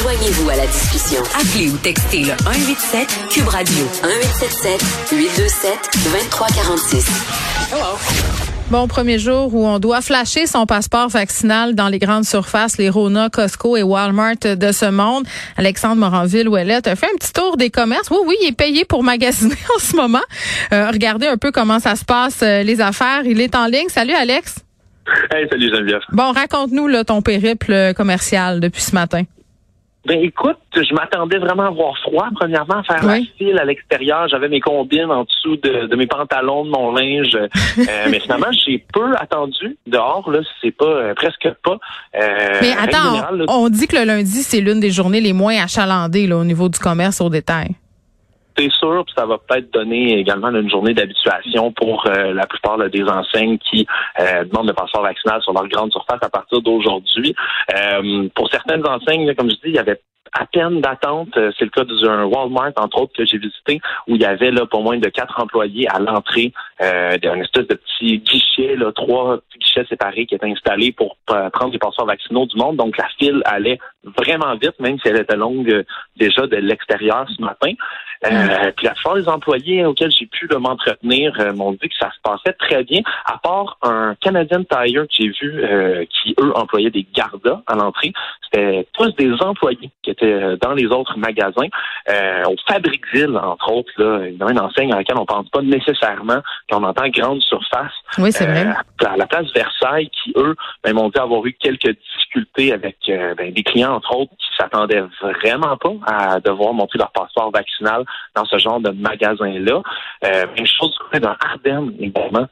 Joignez-vous à la discussion. Appelez ou textez le 187 Cube Radio 1877 827 2346. Hello. Bon, premier jour où on doit flasher son passeport vaccinal dans les grandes surfaces, les Rona, Costco et Walmart de ce monde. Alexandre Moranville-Ouellette a fait un petit tour des commerces. Oui, oui, il est payé pour magasiner en ce moment. Euh, regardez un peu comment ça se passe, euh, les affaires. Il est en ligne. Salut, Alex. Hey, salut Geneviève. Bon, raconte-nous là, ton périple commercial depuis ce matin. Ben écoute, je m'attendais vraiment à avoir froid, premièrement, à faire la file à l'extérieur. J'avais mes combines en dessous de, mes pantalons, de mon linge. Euh, mais finalement, j'ai peu attendu dehors. Là, c'est pas euh, presque pas. Euh, mais attends, on, dit que le lundi, c'est l'une des journées les moins achalandées là, au niveau du commerce au détail c'est sûr, puis ça va peut-être donner également une journée d'habituation pour euh, la plupart des enseignes qui euh, demandent le passeport vaccinal sur leur grande surface à partir d'aujourd'hui. Euh, pour certaines enseignes, comme je dis, il y avait à peine d'attente. C'est le cas d'un Walmart, entre autres, que j'ai visité, où il y avait là pas moins de quatre employés à l'entrée euh, d'un espèce de petit guichet, là, trois guichets séparés qui étaient installés pour prendre les passeports vaccinaux du monde. Donc la file allait vraiment vite, même si elle était longue déjà de l'extérieur ce matin. Euh, puis la plupart des employés auxquels j'ai pu m'entretenir euh, m'ont dit que ça se passait très bien, à part un Canadian Tire que j'ai vu euh, qui, eux, employaient des gardas à l'entrée. C'était tous des employés qui étaient dans les autres magasins. au Fabriqueville, entre autres, là, il y a une enseigne à laquelle on pense pas nécessairement quand on entend grande surface. Oui, c'est vrai. À la place Versailles, qui, eux, ben, m'ont dit avoir eu quelques difficultés avec ben, des clients, entre autres, qui s'attendaient vraiment pas à devoir montrer leur passeport vaccinal dans ce genre de magasin-là. Euh, même chose dans Ardennes également.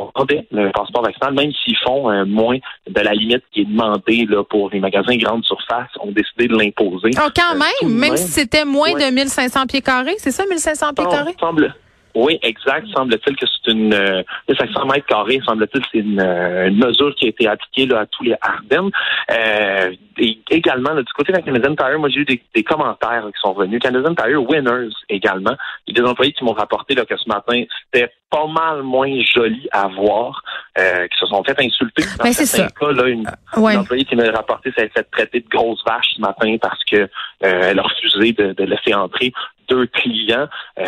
Euh, le passeport vaccinal, même s'ils font euh, moins de la limite qui est demandée là, pour les magasins grande surface, ont décidé de l'imposer. Oh, quand même, même, si c'était moins de 1500 pieds carrés, c'est ça, 1500 pieds carrés? Semble, oui, exact. Semble-t-il que c'est une euh, 500 mètres carrés. Semble-t-il c'est une, euh, une, mesure qui a été appliquée là, à tous les Ardennes. Euh, également, là, du côté de la Canadian Tire, moi j'ai eu des, des, commentaires qui sont venus. Canadian Tire Winners également. Il des employés qui m'ont rapporté là, que ce matin, c'était pas mal moins joli à voir, euh, qui se sont fait insulter. Dans ben, certains cas, là, une, euh, employée qui m'a rapporté s'est fait traiter de grosse vache ce matin parce que euh, elle a refusé de, de laisser entrer deux clients. Euh,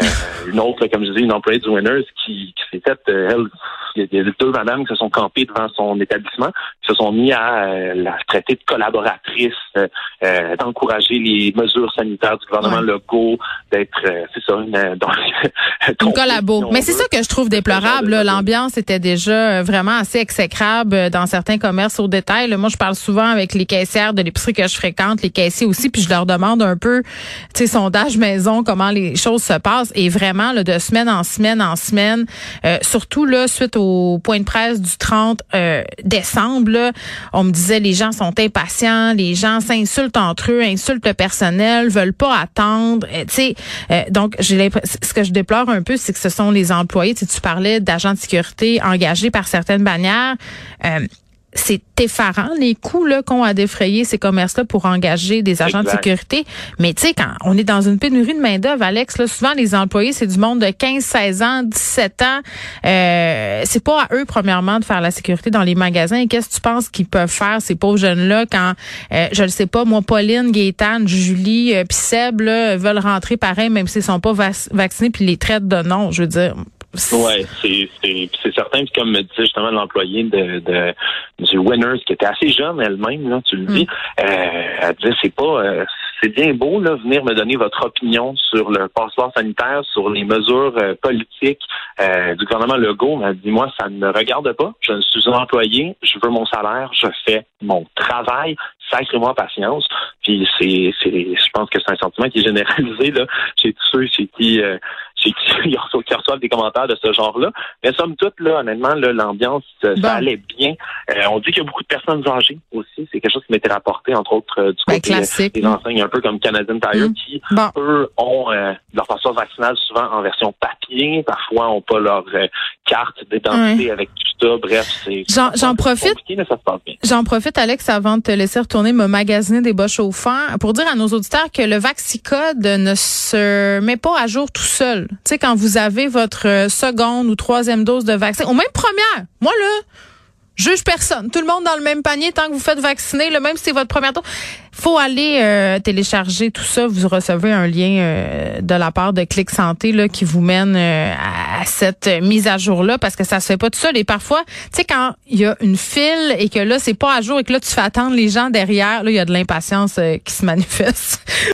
une autre, comme je disais, une employée du Winners qui, qui s'est faite, euh, elle, il y a deux madames qui se sont campées devant son établissement, se sont mis à euh, la traiter de collaboratrice, d'encourager les mesures sanitaires du gouvernement ouais. Legault, d'être, c'est ça, une, une collabo. Mais c'est ça que je trouve déplorable. L'ambiance était déjà vraiment assez exécrable dans certains commerces au détail. Moi, je parle souvent avec les caissières de l'épicerie que je fréquente, les caissiers aussi, puis je leur demande un peu, tu sais, sondage maison, comment les choses se passent et vraiment là, de semaine en semaine en semaine, euh, surtout là suite au point de presse du 30 euh, décembre, on me disait les gens sont impatients, les gens s'insultent entre eux, insultent le personnel, veulent pas attendre, euh, tu sais. Euh, donc ce que je déplore un peu, c'est que ce sont les employés. Tu, parlais d'agents de sécurité engagés par certaines bannières c'est effarant les coûts là qu'ont à défrayer ces commerces-là pour engager des agents de sécurité. Mais tu sais, quand on est dans une pénurie de main d'œuvre, Alex, là, souvent les employés c'est du monde de 15, 16 ans, 17 ans. Euh, c'est pas à eux premièrement de faire la sécurité dans les magasins. Qu'est-ce que tu penses qu'ils peuvent faire ces pauvres jeunes-là quand euh, je le sais pas, moi, Pauline, Gaétane, Julie, euh, puis Seb là, veulent rentrer pareil même s'ils sont pas vaccinés puis les traitent de non. Je veux dire, Ouais, c'est c'est certain. comme me disait justement l'employé de, de du Winners qui était assez jeune elle-même là, tu le dis, mm. euh, elle disait c'est pas euh, c'est bien beau là venir me donner votre opinion sur le passeport sanitaire, sur les mesures euh, politiques euh, du gouvernement Legault. Mais elle dit moi ça ne me regarde pas. Je suis un employé, je veux mon salaire, je fais mon travail. Sacrez-moi patience. Puis c'est c'est je pense que c'est un sentiment qui est généralisé là chez tous ceux chez qui qui, reçoivent des commentaires de ce genre-là. Mais somme toute, là, honnêtement, l'ambiance, ça allait bien. Euh, on dit qu'il y a beaucoup de personnes âgées aussi. C'est quelque chose qui m'était rapporté, entre autres, euh, du ben, côté euh, des enseignes un peu comme Canadian Tire, mm. qui, eux, ont leur passeport vaccinal souvent en version papier. Parfois, n'ont pas leur carte d'identité avec ça. Bref, c'est J'en profite. J'en profite, Alex, avant de te laisser retourner me magasiner des bas chauffants, pour dire à nos auditeurs que le Vaxicode ne se met pas à jour tout seul. Tu sais, quand vous avez votre euh, seconde ou troisième dose de vaccin, ou même première, moi là, juge personne. Tout le monde dans le même panier tant que vous faites vacciner, le même si c'est votre première tour. Faut aller euh, télécharger tout ça. Vous recevez un lien euh, de la part de Clic Santé là, qui vous mène euh, à cette mise à jour là parce que ça se fait pas tout seul. Et parfois, tu sais quand il y a une file et que là c'est pas à jour et que là tu fais attendre les gens derrière, là il y a de l'impatience qui se manifeste.